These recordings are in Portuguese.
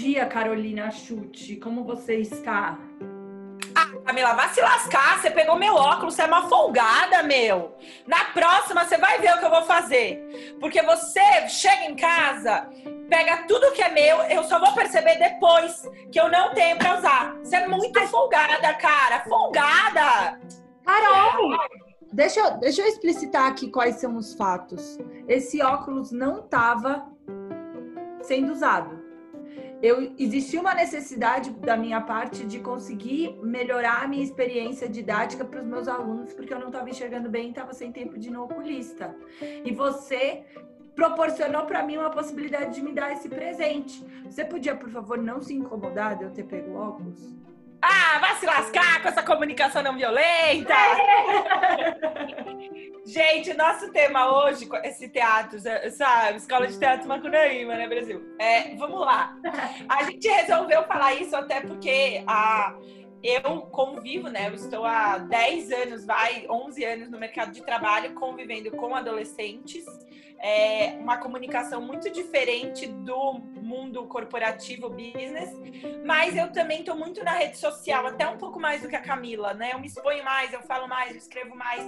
Bom dia, Carolina Chute. Como você está? Ah, Camila, vai se lascar. Você pegou meu óculos, você é uma folgada, meu. Na próxima, você vai ver o que eu vou fazer. Porque você chega em casa, pega tudo que é meu, eu só vou perceber depois que eu não tenho pra usar. Você é muito folgada, cara. Folgada! Carol! Deixa eu, deixa eu explicitar aqui quais são os fatos. Esse óculos não estava sendo usado eu existia uma necessidade da minha parte de conseguir melhorar a minha experiência didática para os meus alunos, porque eu não estava enxergando bem e estava sem tempo de ir no oculista. E você proporcionou para mim uma possibilidade de me dar esse presente. Você podia, por favor, não se incomodar de eu ter pego óculos? Ah, vai se lascar com essa comunicação não violenta! Gente, nosso tema hoje, esse teatro, sabe? Escola de Teatro Macunaíma, né, Brasil? É, vamos lá. A gente resolveu falar isso até porque a, eu convivo, né? Eu estou há 10 anos, vai, 11 anos no mercado de trabalho, convivendo com adolescentes é, uma comunicação muito diferente do mundo corporativo, business, mas eu também estou muito na rede social, até um pouco mais do que a Camila, né? Eu me exponho mais, eu falo mais, eu escrevo mais.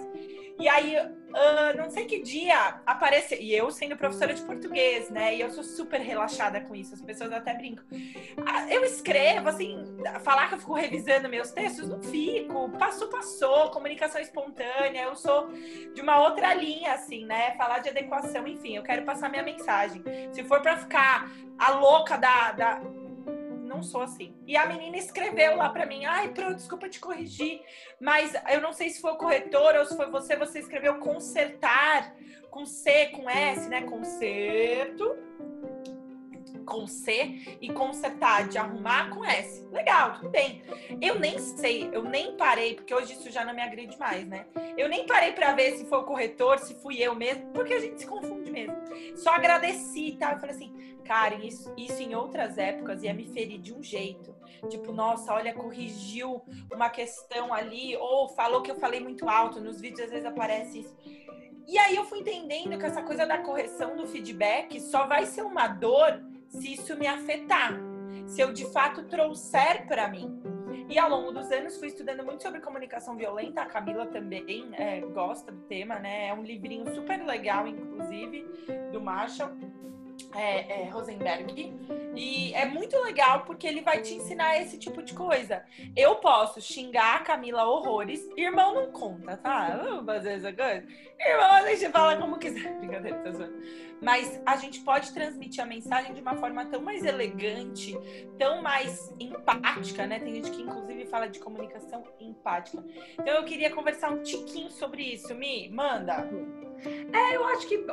E aí, uh, não sei que dia aparece, e eu sendo professora de português, né? E eu sou super relaxada com isso, as pessoas até brincam. Ah, eu escrevo, assim, falar que eu fico revisando meus textos, não fico. Passou, passou, comunicação espontânea, eu sou de uma outra linha, assim, né? Falar de adequação enfim, eu quero passar minha mensagem. Se for para ficar a louca da, da, Não sou assim. E a menina escreveu lá para mim: ai, pronto, desculpa te corrigir, mas eu não sei se foi o corretor ou se foi você. Você escreveu consertar com C, com S, né? Conserto com C e consertar de arrumar com S. Legal, tudo bem. Eu nem sei, eu nem parei, porque hoje isso já não me agride mais, né? Eu nem parei para ver se foi o corretor, se fui eu mesmo, porque a gente se confunde mesmo. Só agradeci, tá? Eu falei assim, Karen, isso, isso em outras épocas ia me ferir de um jeito. Tipo, nossa, olha, corrigiu uma questão ali, ou falou que eu falei muito alto. Nos vídeos às vezes aparece isso. E aí eu fui entendendo que essa coisa da correção do feedback só vai ser uma dor se isso me afetar, se eu de fato trouxer para mim. E ao longo dos anos fui estudando muito sobre comunicação violenta. A Camila também é, gosta do tema, né? É um livrinho super legal, inclusive, do Marshall é, é, Rosenberg. E é muito legal porque ele vai te ensinar esse tipo de coisa. Eu posso xingar a Camila horrores. Irmão não conta, tá? Vamos fazer essa coisa? Irmão, a gente fala como quiser. Brincadeira, tá zoando. Mas a gente pode transmitir a mensagem de uma forma tão mais elegante, tão mais empática, né? Tem gente que inclusive fala de comunicação empática. Então eu queria conversar um tiquinho sobre isso. Mi, manda. É, eu acho que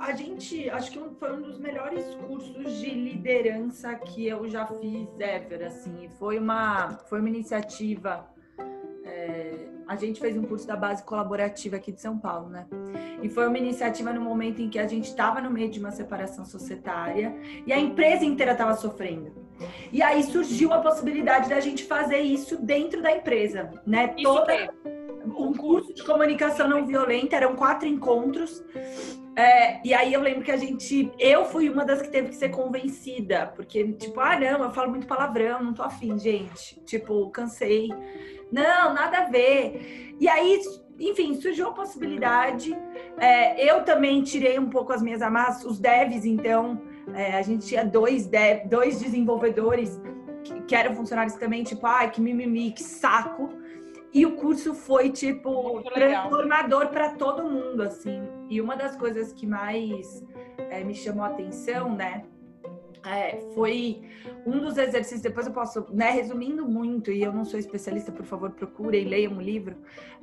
a gente, acho que foi um dos melhores cursos de liderança que eu já fiz ever, assim. Foi uma, foi uma iniciativa. É, a gente fez um curso da base colaborativa aqui de São Paulo, né? E foi uma iniciativa no momento em que a gente estava no meio de uma separação societária e a empresa inteira estava sofrendo. E aí surgiu a possibilidade da gente fazer isso dentro da empresa, né? Isso Toda um curso de comunicação não violenta, eram quatro encontros. É, e aí eu lembro que a gente, eu fui uma das que teve que ser convencida, porque, tipo, ah, não, eu falo muito palavrão, não tô afim, gente. Tipo, cansei. Não, nada a ver. E aí, enfim, surgiu a possibilidade. É, eu também tirei um pouco as minhas amarras, os devs, então, é, a gente tinha dois, dev, dois desenvolvedores que, que eram funcionários também, tipo, ai, que mimimi, que saco. E o curso foi, tipo, transformador para todo mundo, assim. E uma das coisas que mais é, me chamou a atenção, né? É, foi um dos exercícios, depois eu posso, né, resumindo muito, e eu não sou especialista, por favor, procurem, leiam o livro.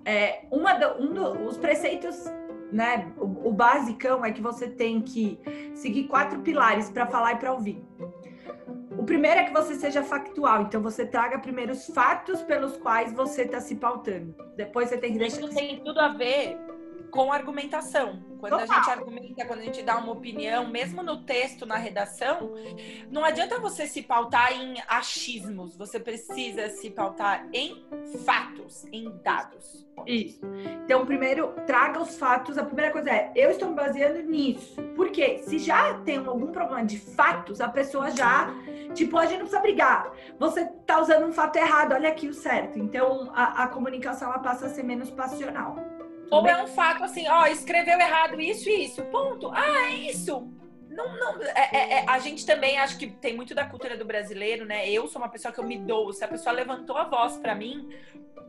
É, uma do, um dos preceitos, né, o, o basicão é que você tem que seguir quatro pilares para falar e para ouvir. O primeiro é que você seja factual, então você traga primeiro os fatos pelos quais você está se pautando. Depois você tem que deixar. Isso tem tudo a ver com argumentação. Quando a gente argumenta, quando a gente dá uma opinião, mesmo no texto, na redação, não adianta você se pautar em achismos, você precisa se pautar em fatos, em dados. Isso. Então, primeiro, traga os fatos. A primeira coisa é, eu estou me baseando nisso. Porque se já tem algum problema de fatos, a pessoa já, tipo, a gente não precisa brigar. Você tá usando um fato errado, olha aqui o certo. Então, a, a comunicação ela passa a ser menos passional. Ou é um fato assim, ó, escreveu errado isso e isso. Ponto. Ah, é isso. Não, não, é, é, é, a gente também acho que tem muito da cultura do brasileiro, né? Eu sou uma pessoa que eu me dou. Se a pessoa levantou a voz para mim,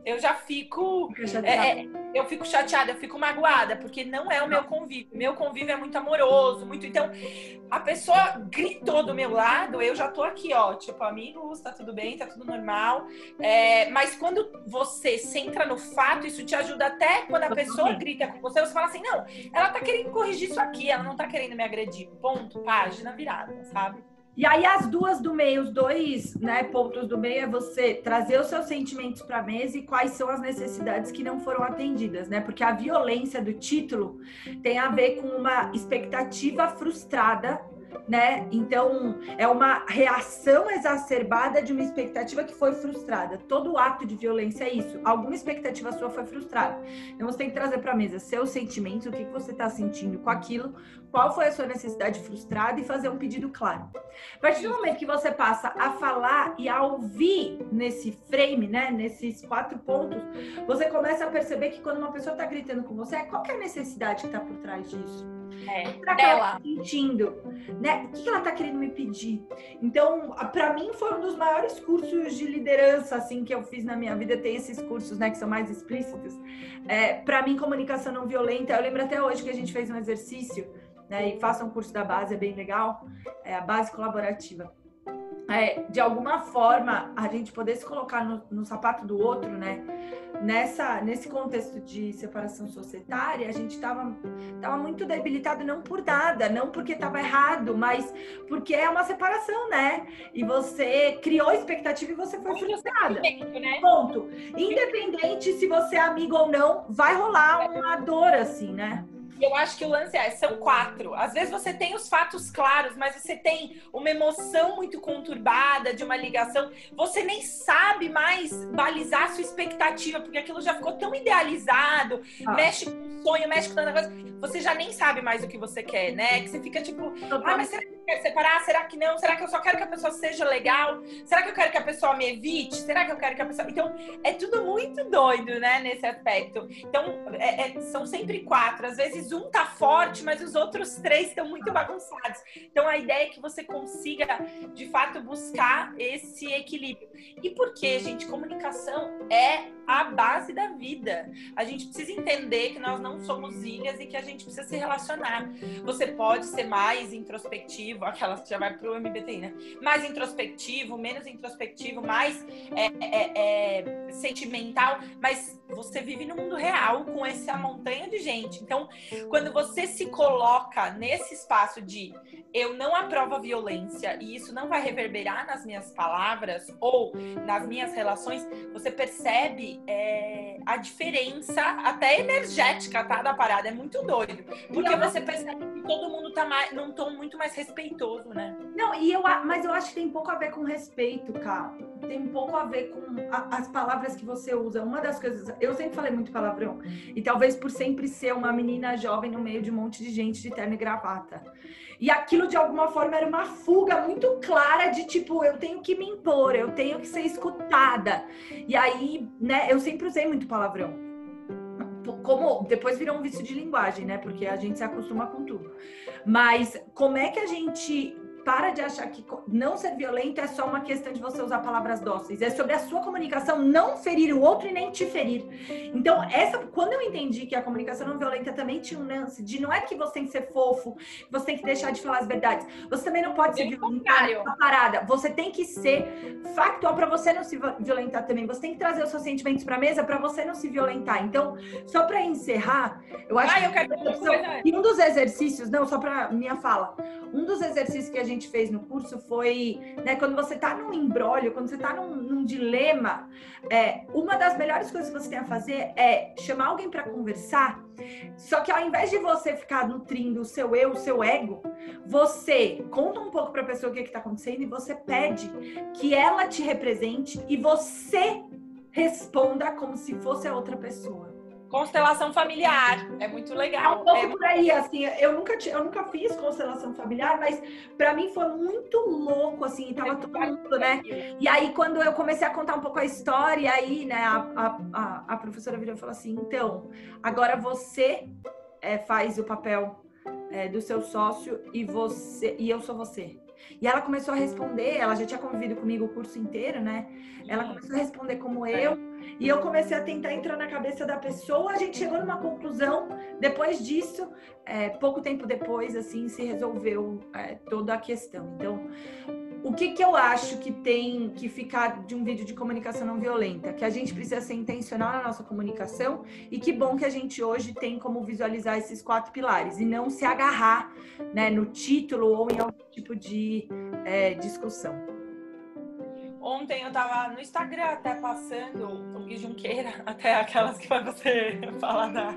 eu já fico. É, é, eu fico chateada, eu fico magoada, porque não é o meu convívio. Meu convívio é muito amoroso, muito. Então, a pessoa gritou do meu lado, eu já tô aqui, ó, tipo, amigos, tá tudo bem, tá tudo normal. É, mas quando você centra no fato, isso te ajuda até quando a pessoa grita com você, você fala assim: não, ela tá querendo corrigir isso aqui, ela não tá querendo me agredir. Ponto, página virada, sabe? E aí as duas do meio, os dois né, pontos do meio é você trazer os seus sentimentos para a mesa e quais são as necessidades que não foram atendidas, né? Porque a violência do título tem a ver com uma expectativa frustrada né? Então, é uma reação exacerbada de uma expectativa que foi frustrada. Todo ato de violência é isso. Alguma expectativa sua foi frustrada. Então, você tem que trazer para a mesa seus sentimentos, o que, você está sentindo com aquilo, qual foi a sua necessidade frustrada e fazer um pedido claro. A partir do momento que você passa a falar e a ouvir nesse frame, né, nesses quatro pontos, você começa a perceber que quando uma pessoa está gritando com você, qual é a necessidade que está por trás disso? É, o que ela tá sentindo? Né? O que ela tá querendo me pedir? Então, para mim, foi um dos maiores cursos de liderança assim que eu fiz na minha vida. Tem esses cursos, né, que são mais explícitos. É, para mim, comunicação não violenta. Eu lembro até hoje que a gente fez um exercício, né? E faça um curso da base, é bem legal. É a base colaborativa é, de alguma forma a gente poder se colocar no, no, sapato do outro, né? Nessa, nesse contexto de separação societária, a gente estava tava muito debilitado não por nada, não porque estava errado, mas porque é uma separação, né? E você criou expectativa e você foi frustrada. Né? Ponto. Independente se você é amigo ou não, vai rolar uma dor assim, né? Eu acho que o lance é, são quatro. Às vezes você tem os fatos claros, mas você tem uma emoção muito conturbada de uma ligação. Você nem sabe mais balizar sua expectativa, porque aquilo já ficou tão idealizado, ah. mexe com o sonho, mexe com tanta coisa. Você já nem sabe mais o que você quer, né? Que você fica tipo, ah, mas será que eu quero separar? Será que não? Será que eu só quero que a pessoa seja legal? Será que eu quero que a pessoa me evite? Será que eu quero que a pessoa. Então, é tudo muito doido, né, nesse aspecto. Então, é, é, são sempre quatro. Às vezes um tá forte, mas os outros três estão muito bagunçados. Então a ideia é que você consiga, de fato, buscar esse equilíbrio. E por quê, gente? Comunicação é a base da vida. A gente precisa entender que nós não somos ilhas e que a gente precisa se relacionar. Você pode ser mais introspectivo, aquela que já vai pro MBTI, né? Mais introspectivo, menos introspectivo, mais é, é, é, sentimental, mas você vive no mundo real com essa montanha de gente. Então, quando você se coloca nesse espaço de eu não aprovo a violência e isso não vai reverberar nas minhas palavras ou nas minhas relações, você percebe é, a diferença até energética, tá, da parada. É muito doido. Porque você percebe todo mundo tá mais, num tom muito mais respeitoso, né? Não, e eu, mas eu acho que tem pouco a ver com respeito, cara. Tem pouco a ver com a, as palavras que você usa. Uma das coisas, eu sempre falei muito palavrão. E talvez por sempre ser uma menina jovem no meio de um monte de gente de terno e gravata. E aquilo, de alguma forma, era uma fuga muito clara de tipo, eu tenho que me impor, eu tenho que ser escutada. E aí, né, eu sempre usei muito palavrão. Como depois virou um vício de linguagem, né? Porque a gente se acostuma com tudo. Mas como é que a gente para de achar que não ser violento é só uma questão de você usar palavras dóceis. É sobre a sua comunicação não ferir o outro e nem te ferir. Então, essa, quando eu entendi que a comunicação não violenta também tinha um lance de não é que você tem que ser fofo, você tem que deixar de falar as verdades. Você também não pode ser violentar a parada. Você tem que ser factual para você não se violentar também. Você tem que trazer os seus sentimentos para mesa para você não se violentar. Então, só para encerrar, eu acho ah, eu quero que um dos exercícios, não, só para minha fala. Um dos exercícios que a gente gente fez no curso foi, né, quando você tá num embrólio, quando você tá num, num dilema, é, uma das melhores coisas que você tem a fazer é chamar alguém para conversar. Só que ao invés de você ficar nutrindo o seu eu, o seu ego, você conta um pouco para a pessoa o que está acontecendo e você pede que ela te represente e você responda como se fosse a outra pessoa. Constelação familiar, é muito legal. É um pouco é... por aí, assim, eu nunca, eu nunca fiz constelação familiar, mas para mim foi muito louco, assim, tava é todo mundo, né? E aí, quando eu comecei a contar um pouco a história, aí, né, a, a, a professora virou e falou assim, então, agora você é, faz o papel é, do seu sócio e você e eu sou você. E ela começou a responder, ela já tinha convivido comigo o curso inteiro, né? Ela começou a responder como eu, e eu comecei a tentar entrar na cabeça da pessoa. A gente chegou numa conclusão. Depois disso, é, pouco tempo depois, assim, se resolveu é, toda a questão. Então, o que, que eu acho que tem que ficar de um vídeo de comunicação não violenta? Que a gente precisa ser intencional na nossa comunicação e que bom que a gente hoje tem como visualizar esses quatro pilares e não se agarrar né, no título ou em algum tipo de é, discussão. Ontem eu tava no Instagram até passando o Gui Junqueira, até aquelas que vai você falar da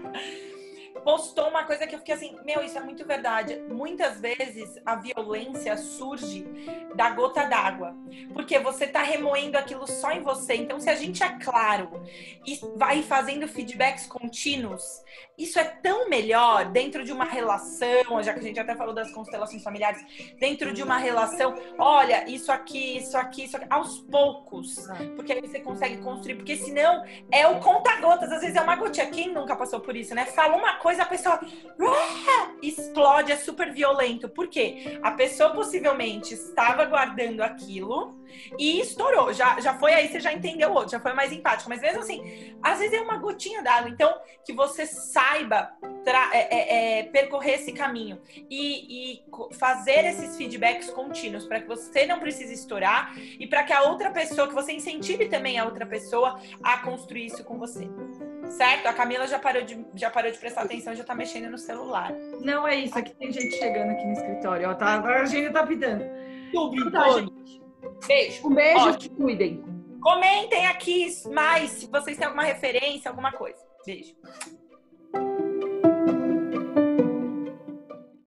postou uma coisa que eu fiquei assim, meu, isso é muito verdade. Muitas vezes a violência surge da gota d'água, porque você tá remoendo aquilo só em você. Então, se a gente é claro e vai fazendo feedbacks contínuos, isso é tão melhor dentro de uma relação, já que a gente até falou das constelações familiares, dentro de uma relação, olha, isso aqui, isso aqui, isso aqui, aos poucos, porque aí você consegue construir, porque senão é o conta-gotas, às vezes é uma gotinha. Quem nunca passou por isso, né? Fala uma coisa a pessoa ah, explode, é super violento. Por quê? A pessoa possivelmente estava guardando aquilo e estourou. Já, já foi aí, você já entendeu o outro, já foi mais empático. Mas mesmo assim, às vezes é uma gotinha d'água. Então, que você saiba é, é, é, percorrer esse caminho e, e fazer esses feedbacks contínuos para que você não precise estourar e para que a outra pessoa, que você incentive também a outra pessoa a construir isso com você. Certo? A Camila já parou de, já parou de prestar atenção, já tá mexendo no celular. Não é isso, aqui tem gente chegando aqui no escritório, ó, tá, a gente tá pedindo. Tudo, tá, gente. Beijo. Um beijo, Ótimo. cuidem. Comentem aqui mais se vocês têm alguma referência, alguma coisa. Beijo.